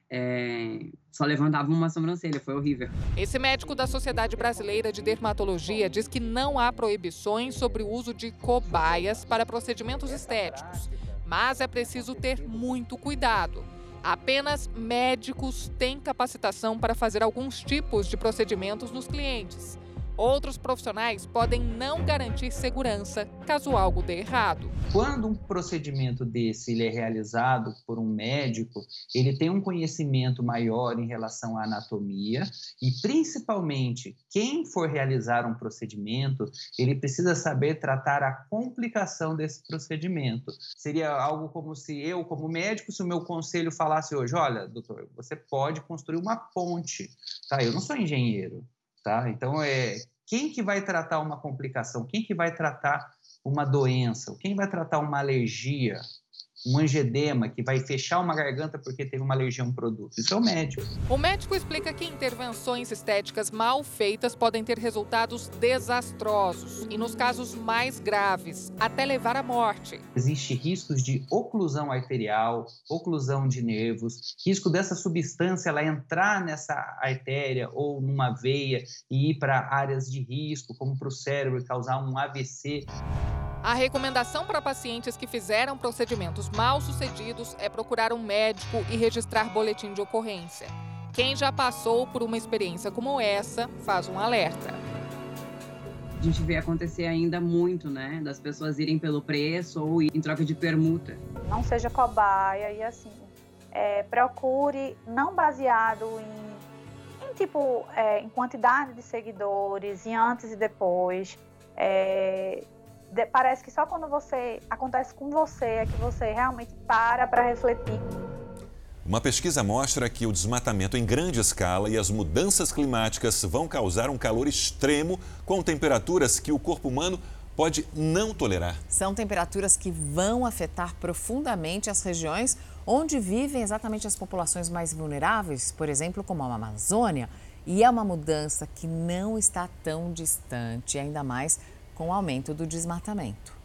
É, só levantava uma sobrancelha, foi horrível. Esse médico da Sociedade Brasileira de Dermatologia diz que não há proibições sobre o uso de cobaias para procedimentos estéticos mas é preciso ter muito cuidado. Apenas médicos têm capacitação para fazer alguns tipos de procedimentos nos clientes. Outros profissionais podem não garantir segurança caso algo dê errado. Quando um procedimento desse ele é realizado por um médico, ele tem um conhecimento maior em relação à anatomia e, principalmente, quem for realizar um procedimento, ele precisa saber tratar a complicação desse procedimento. Seria algo como se eu, como médico, se o meu conselho falasse hoje, olha, doutor, você pode construir uma ponte, tá? Eu não sou engenheiro, tá? Então é quem que vai tratar uma complicação? Quem que vai tratar uma doença? Quem vai tratar uma alergia? Um angedema que vai fechar uma garganta porque teve uma alergia a um produto. Isso é o médico. O médico explica que intervenções estéticas mal feitas podem ter resultados desastrosos e, nos casos mais graves, até levar à morte. Existe riscos de oclusão arterial, oclusão de nervos, risco dessa substância ela entrar nessa artéria ou numa veia e ir para áreas de risco, como para o cérebro e causar um AVC. A recomendação para pacientes que fizeram procedimentos mal sucedidos é procurar um médico e registrar boletim de ocorrência. Quem já passou por uma experiência como essa faz um alerta. A gente vê acontecer ainda muito, né? Das pessoas irem pelo preço ou em troca de permuta. Não seja cobaia e assim, é, procure não baseado em, em tipo, é, em quantidade de seguidores, em antes e depois. É, parece que só quando você acontece com você é que você realmente para para refletir. Uma pesquisa mostra que o desmatamento em grande escala e as mudanças climáticas vão causar um calor extremo com temperaturas que o corpo humano pode não tolerar. São temperaturas que vão afetar profundamente as regiões onde vivem exatamente as populações mais vulneráveis, por exemplo, como a Amazônia. E é uma mudança que não está tão distante, ainda mais com o aumento do desmatamento.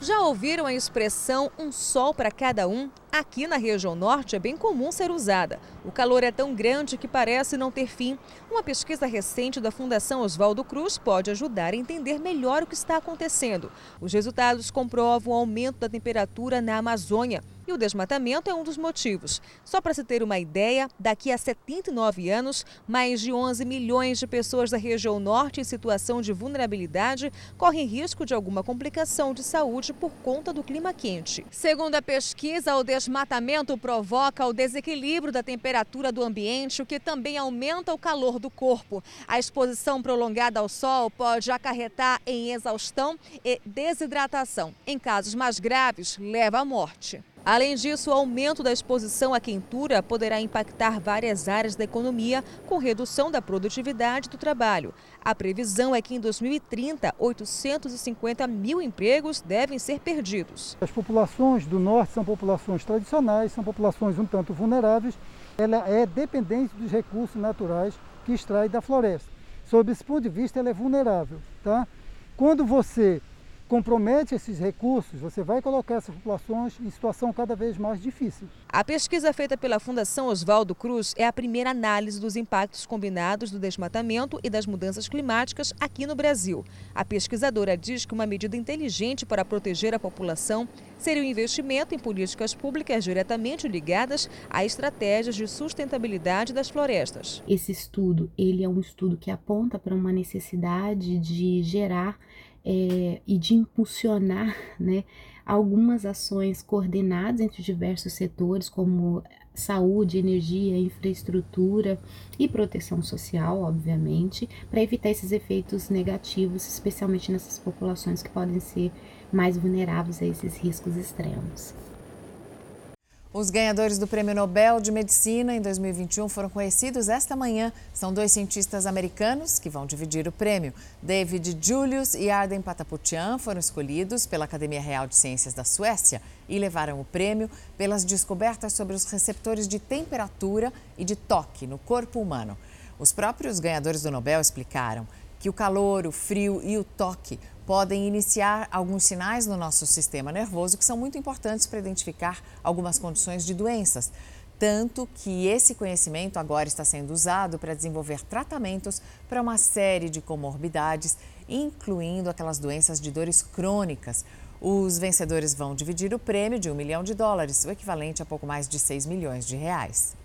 Já ouviram a expressão um sol para cada um? Aqui na região norte é bem comum ser usada. O calor é tão grande que parece não ter fim. Uma pesquisa recente da Fundação Oswaldo Cruz pode ajudar a entender melhor o que está acontecendo. Os resultados comprovam o aumento da temperatura na Amazônia. E o desmatamento é um dos motivos. Só para se ter uma ideia, daqui a 79 anos, mais de 11 milhões de pessoas da região norte em situação de vulnerabilidade correm risco de alguma complicação de saúde por conta do clima quente. Segundo a pesquisa, o desmatamento provoca o desequilíbrio da temperatura do ambiente, o que também aumenta o calor do corpo. A exposição prolongada ao sol pode acarretar em exaustão e desidratação. Em casos mais graves, leva à morte. Além disso, o aumento da exposição à quentura poderá impactar várias áreas da economia, com redução da produtividade do trabalho. A previsão é que em 2030, 850 mil empregos devem ser perdidos. As populações do norte são populações tradicionais, são populações um tanto vulneráveis. Ela é dependente dos recursos naturais que extrai da floresta. Sob esse ponto de vista, ela é vulnerável. Tá? Quando você compromete esses recursos, você vai colocar essas populações em situação cada vez mais difícil. A pesquisa feita pela Fundação Oswaldo Cruz é a primeira análise dos impactos combinados do desmatamento e das mudanças climáticas aqui no Brasil. A pesquisadora diz que uma medida inteligente para proteger a população seria o investimento em políticas públicas diretamente ligadas a estratégias de sustentabilidade das florestas. Esse estudo, ele é um estudo que aponta para uma necessidade de gerar é, e de impulsionar né, algumas ações coordenadas entre diversos setores, como saúde, energia, infraestrutura e proteção social, obviamente, para evitar esses efeitos negativos, especialmente nessas populações que podem ser mais vulneráveis a esses riscos extremos. Os ganhadores do Prêmio Nobel de Medicina em 2021 foram conhecidos esta manhã. São dois cientistas americanos que vão dividir o prêmio. David Julius e Arden Pataputian foram escolhidos pela Academia Real de Ciências da Suécia e levaram o prêmio pelas descobertas sobre os receptores de temperatura e de toque no corpo humano. Os próprios ganhadores do Nobel explicaram que o calor, o frio e o toque podem iniciar alguns sinais no nosso sistema nervoso que são muito importantes para identificar algumas condições de doenças. Tanto que esse conhecimento agora está sendo usado para desenvolver tratamentos para uma série de comorbidades, incluindo aquelas doenças de dores crônicas. Os vencedores vão dividir o prêmio de um milhão de dólares, o equivalente a pouco mais de 6 milhões de reais.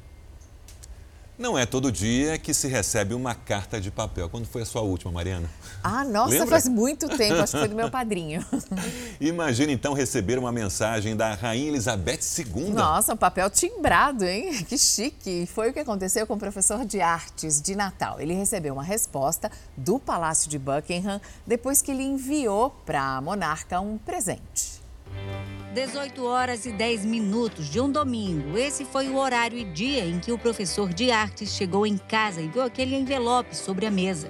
Não é todo dia que se recebe uma carta de papel. Quando foi a sua última, Mariana? Ah, nossa, Lembra? faz muito tempo. Acho que foi do meu padrinho. [laughs] Imagina então receber uma mensagem da Rainha Elizabeth II. Nossa, um papel timbrado, hein? [laughs] Que chique. Foi o que aconteceu com o professor de artes de Natal. Ele recebeu uma resposta do Palácio de Buckingham depois que ele enviou para a monarca um presente. 18 horas e 10 minutos de um domingo. Esse foi o horário e dia em que o professor de artes chegou em casa e viu aquele envelope sobre a mesa.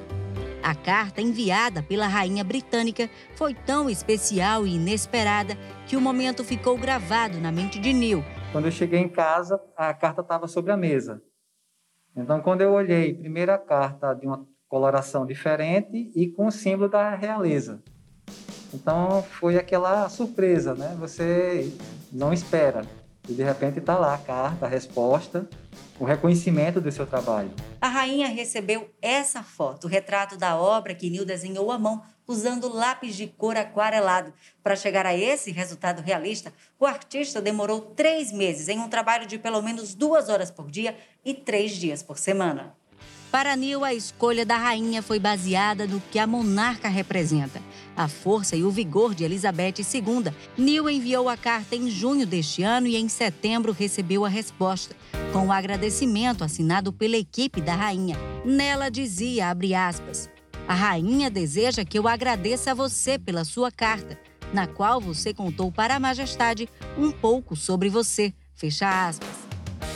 A carta enviada pela rainha britânica foi tão especial e inesperada que o momento ficou gravado na mente de Neil. Quando eu cheguei em casa, a carta estava sobre a mesa. Então, quando eu olhei, primeira carta de uma coloração diferente e com o símbolo da realeza. Então foi aquela surpresa, né? Você não espera. E de repente está lá a carta, a resposta, o reconhecimento do seu trabalho. A rainha recebeu essa foto, o retrato da obra que Nil desenhou à mão, usando lápis de cor aquarelado. Para chegar a esse resultado realista, o artista demorou três meses em um trabalho de pelo menos duas horas por dia e três dias por semana. Para Neil, a escolha da rainha foi baseada no que a monarca representa, a força e o vigor de Elizabeth II. Neil enviou a carta em junho deste ano e em setembro recebeu a resposta, com o agradecimento assinado pela equipe da rainha. Nela dizia, abre aspas, a rainha deseja que eu agradeça a você pela sua carta, na qual você contou para a majestade um pouco sobre você, fecha aspas.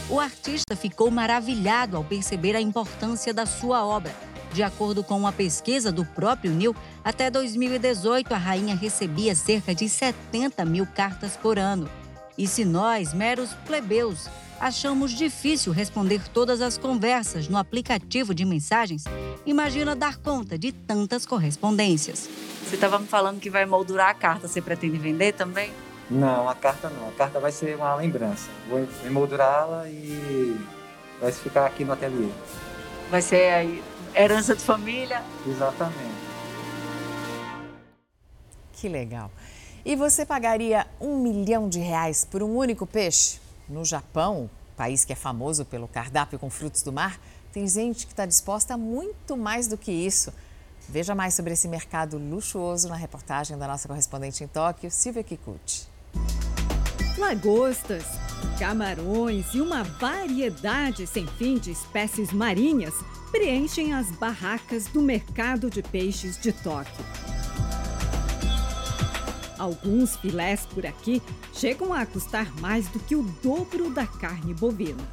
O artista ficou maravilhado ao perceber a importância da sua obra. De acordo com uma pesquisa do próprio Neil, até 2018 a rainha recebia cerca de 70 mil cartas por ano. E se nós, meros plebeus, achamos difícil responder todas as conversas no aplicativo de mensagens, imagina dar conta de tantas correspondências. Você estava me falando que vai moldurar a carta, você pretende vender também? Não, a carta não. A carta vai ser uma lembrança. Vou emoldurá-la e vai ficar aqui no ateliê. Vai ser aí herança de família? Exatamente. Que legal. E você pagaria um milhão de reais por um único peixe? No Japão, país que é famoso pelo cardápio com frutos do mar, tem gente que está disposta a muito mais do que isso. Veja mais sobre esse mercado luxuoso na reportagem da nossa correspondente em Tóquio, Silvia Kikuchi. Lagostas, camarões e uma variedade sem fim de espécies marinhas preenchem as barracas do mercado de peixes de Tóquio. Alguns filés por aqui chegam a custar mais do que o dobro da carne bovina.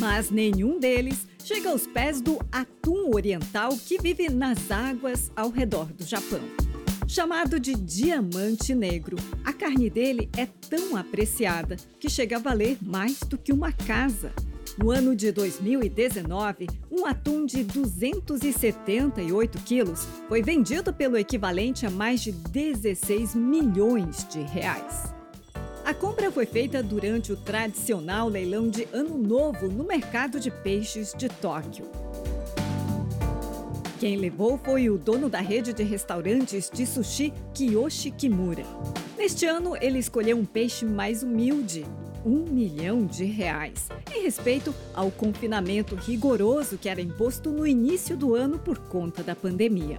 Mas nenhum deles chega aos pés do atum oriental que vive nas águas ao redor do Japão. Chamado de diamante negro, a carne dele é tão apreciada que chega a valer mais do que uma casa. No ano de 2019, um atum de 278 quilos foi vendido pelo equivalente a mais de 16 milhões de reais. A compra foi feita durante o tradicional leilão de Ano Novo no mercado de peixes de Tóquio. Quem levou foi o dono da rede de restaurantes de sushi Kiyoshi Kimura. Neste ano, ele escolheu um peixe mais humilde, um milhão de reais, em respeito ao confinamento rigoroso que era imposto no início do ano por conta da pandemia.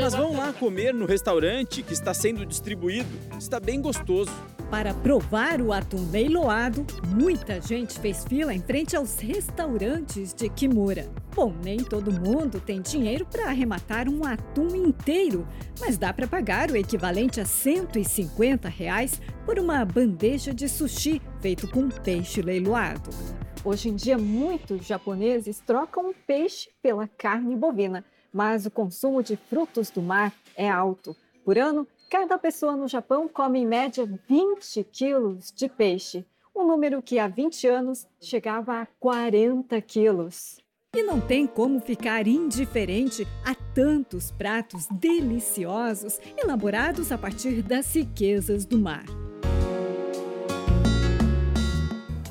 Mas vão lá comer no restaurante que está sendo distribuído. Está bem gostoso. Para provar o atum leiloado, muita gente fez fila em frente aos restaurantes de Kimura. Bom, nem todo mundo tem dinheiro para arrematar um atum inteiro, mas dá para pagar o equivalente a 150 reais por uma bandeja de sushi feito com peixe leiloado. Hoje em dia, muitos japoneses trocam o peixe pela carne bovina, mas o consumo de frutos do mar é alto. Por ano, Cada pessoa no Japão come em média 20 quilos de peixe, um número que há 20 anos chegava a 40 quilos. E não tem como ficar indiferente a tantos pratos deliciosos elaborados a partir das riquezas do mar.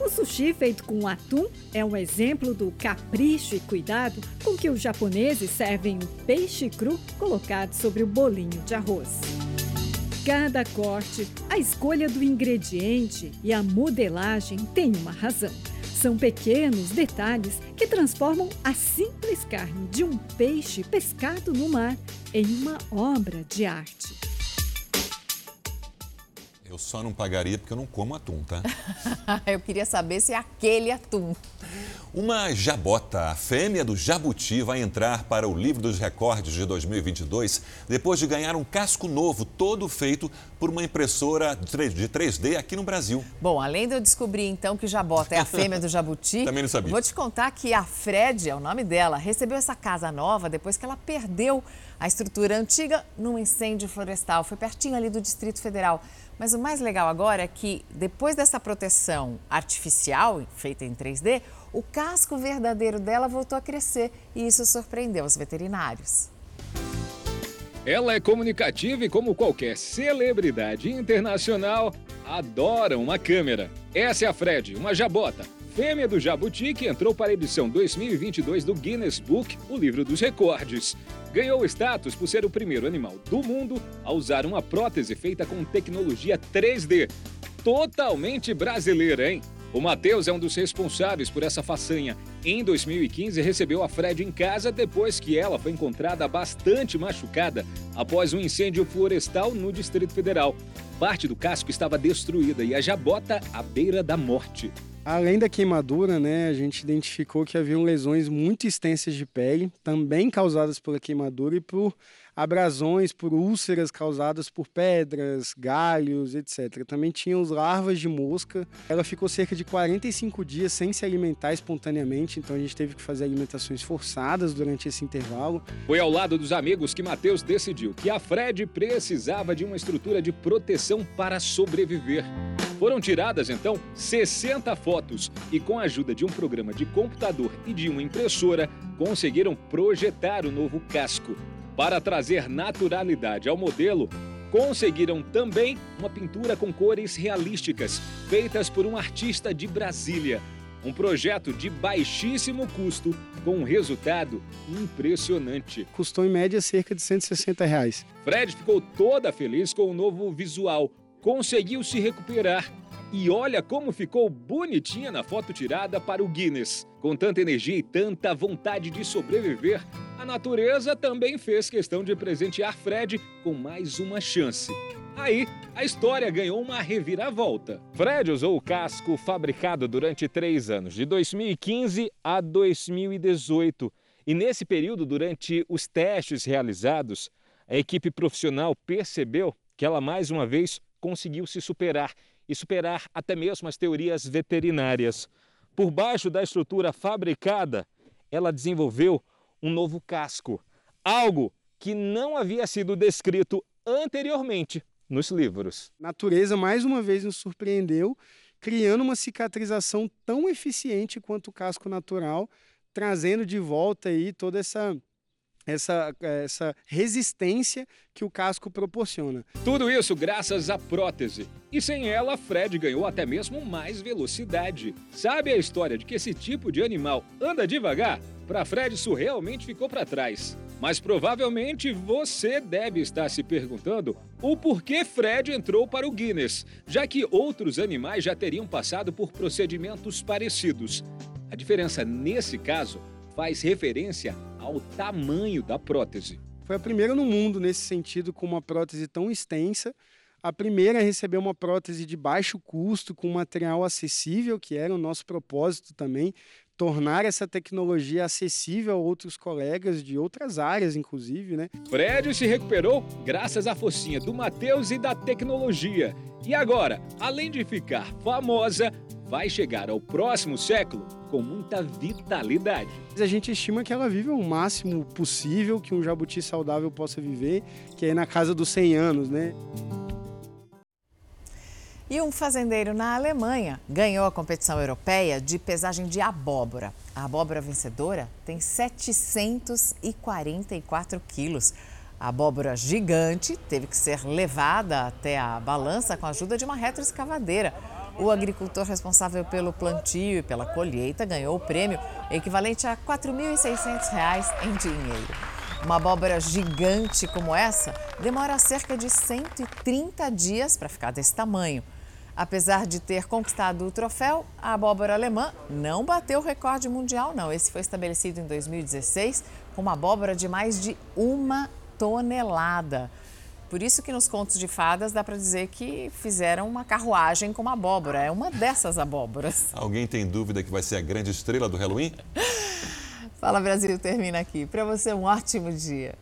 O sushi feito com atum é um exemplo do capricho e cuidado com que os japoneses servem o peixe cru colocado sobre o bolinho de arroz. Cada corte, a escolha do ingrediente e a modelagem tem uma razão. São pequenos detalhes que transformam a simples carne de um peixe pescado no mar em uma obra de arte. Eu só não pagaria porque eu não como atum, tá? [laughs] eu queria saber se é aquele atum. Uma jabota, a fêmea do jabuti, vai entrar para o livro dos recordes de 2022 depois de ganhar um casco novo, todo feito por uma impressora de 3D aqui no Brasil. Bom, além de eu descobrir então que jabota é a fêmea do jabuti, [laughs] Também não sabia. vou te contar que a Fred, é o nome dela, recebeu essa casa nova depois que ela perdeu a estrutura antiga num incêndio florestal. Foi pertinho ali do Distrito Federal. Mas o mais legal agora é que, depois dessa proteção artificial, feita em 3D, o casco verdadeiro dela voltou a crescer e isso surpreendeu os veterinários. Ela é comunicativa e, como qualquer celebridade internacional, adora uma câmera. Essa é a Fred, uma jabota, fêmea do jabuti que entrou para a edição 2022 do Guinness Book, o livro dos recordes. Ganhou status por ser o primeiro animal do mundo a usar uma prótese feita com tecnologia 3D. Totalmente brasileira, hein? O Matheus é um dos responsáveis por essa façanha. Em 2015, recebeu a Fred em casa depois que ela foi encontrada bastante machucada após um incêndio florestal no Distrito Federal. Parte do casco estava destruída e a jabota à beira da morte. Além da queimadura, né, a gente identificou que haviam lesões muito extensas de pele, também causadas pela queimadura e por abrasões, por úlceras causadas por pedras, galhos, etc. Também tinha os larvas de mosca. Ela ficou cerca de 45 dias sem se alimentar espontaneamente, então a gente teve que fazer alimentações forçadas durante esse intervalo. Foi ao lado dos amigos que Matheus decidiu que a Fred precisava de uma estrutura de proteção para sobreviver. Foram tiradas então 60 fotos e, com a ajuda de um programa de computador e de uma impressora, conseguiram projetar o novo casco. Para trazer naturalidade ao modelo, conseguiram também uma pintura com cores realísticas, feitas por um artista de Brasília. Um projeto de baixíssimo custo, com um resultado impressionante. Custou em média cerca de 160 reais. Fred ficou toda feliz com o novo visual, conseguiu se recuperar. E olha como ficou bonitinha na foto tirada para o Guinness. Com tanta energia e tanta vontade de sobreviver, a natureza também fez questão de presentear Fred com mais uma chance. Aí, a história ganhou uma reviravolta. Fred usou o casco fabricado durante três anos, de 2015 a 2018. E nesse período, durante os testes realizados, a equipe profissional percebeu que ela mais uma vez conseguiu se superar e superar até mesmo as teorias veterinárias. Por baixo da estrutura fabricada, ela desenvolveu um novo casco, algo que não havia sido descrito anteriormente nos livros. A natureza mais uma vez nos surpreendeu, criando uma cicatrização tão eficiente quanto o casco natural, trazendo de volta aí toda essa essa, essa resistência que o casco proporciona. Tudo isso graças à prótese. E sem ela, Fred ganhou até mesmo mais velocidade. Sabe a história de que esse tipo de animal anda devagar? Para Fred, isso realmente ficou para trás. Mas provavelmente você deve estar se perguntando o porquê Fred entrou para o Guinness, já que outros animais já teriam passado por procedimentos parecidos. A diferença nesse caso faz referência ao tamanho da prótese. Foi a primeira no mundo nesse sentido com uma prótese tão extensa. A primeira a receber uma prótese de baixo custo, com material acessível, que era o nosso propósito também, tornar essa tecnologia acessível a outros colegas de outras áreas, inclusive, né? Fred se recuperou graças à focinha do Matheus e da tecnologia. E agora, além de ficar famosa, vai chegar ao próximo século com muita vitalidade. A gente estima que ela vive o máximo possível que um jabuti saudável possa viver, que é na casa dos 100 anos, né? E um fazendeiro na Alemanha ganhou a competição europeia de pesagem de abóbora. A abóbora vencedora tem 744 quilos. A abóbora gigante teve que ser levada até a balança com a ajuda de uma retroescavadeira. O agricultor responsável pelo plantio e pela colheita ganhou o prêmio equivalente a R$ 4.600 em dinheiro. Uma abóbora gigante como essa demora cerca de 130 dias para ficar desse tamanho. Apesar de ter conquistado o troféu, a abóbora alemã não bateu o recorde mundial, não. Esse foi estabelecido em 2016 com uma abóbora de mais de uma tonelada. Por isso que nos contos de fadas dá para dizer que fizeram uma carruagem com uma abóbora. É uma dessas abóboras. [laughs] Alguém tem dúvida que vai ser a grande estrela do Halloween? Fala Brasil termina aqui. Para você um ótimo dia.